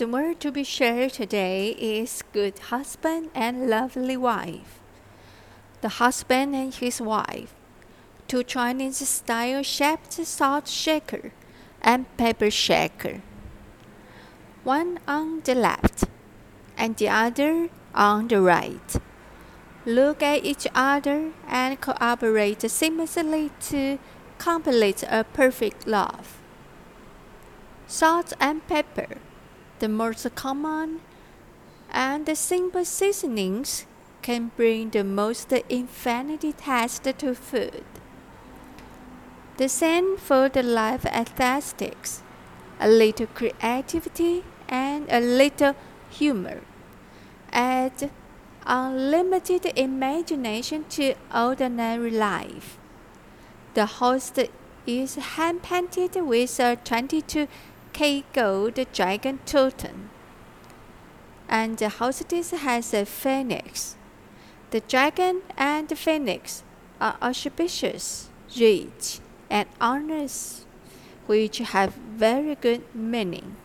The word to be shared today is good husband and lovely wife. The husband and his wife, two Chinese style shaped salt shaker and pepper shaker. One on the left and the other on the right. Look at each other and cooperate seamlessly to complete a perfect love. Salt and pepper the most common and the simple seasonings can bring the most infinity taste to food. The same for the life aesthetics, a little creativity and a little humor. Add unlimited imagination to ordinary life. The host is hand painted with a 22 K the dragon totem. And the hostess has a phoenix. The dragon and the phoenix are auspicious, rich, and honest, which have very good meaning.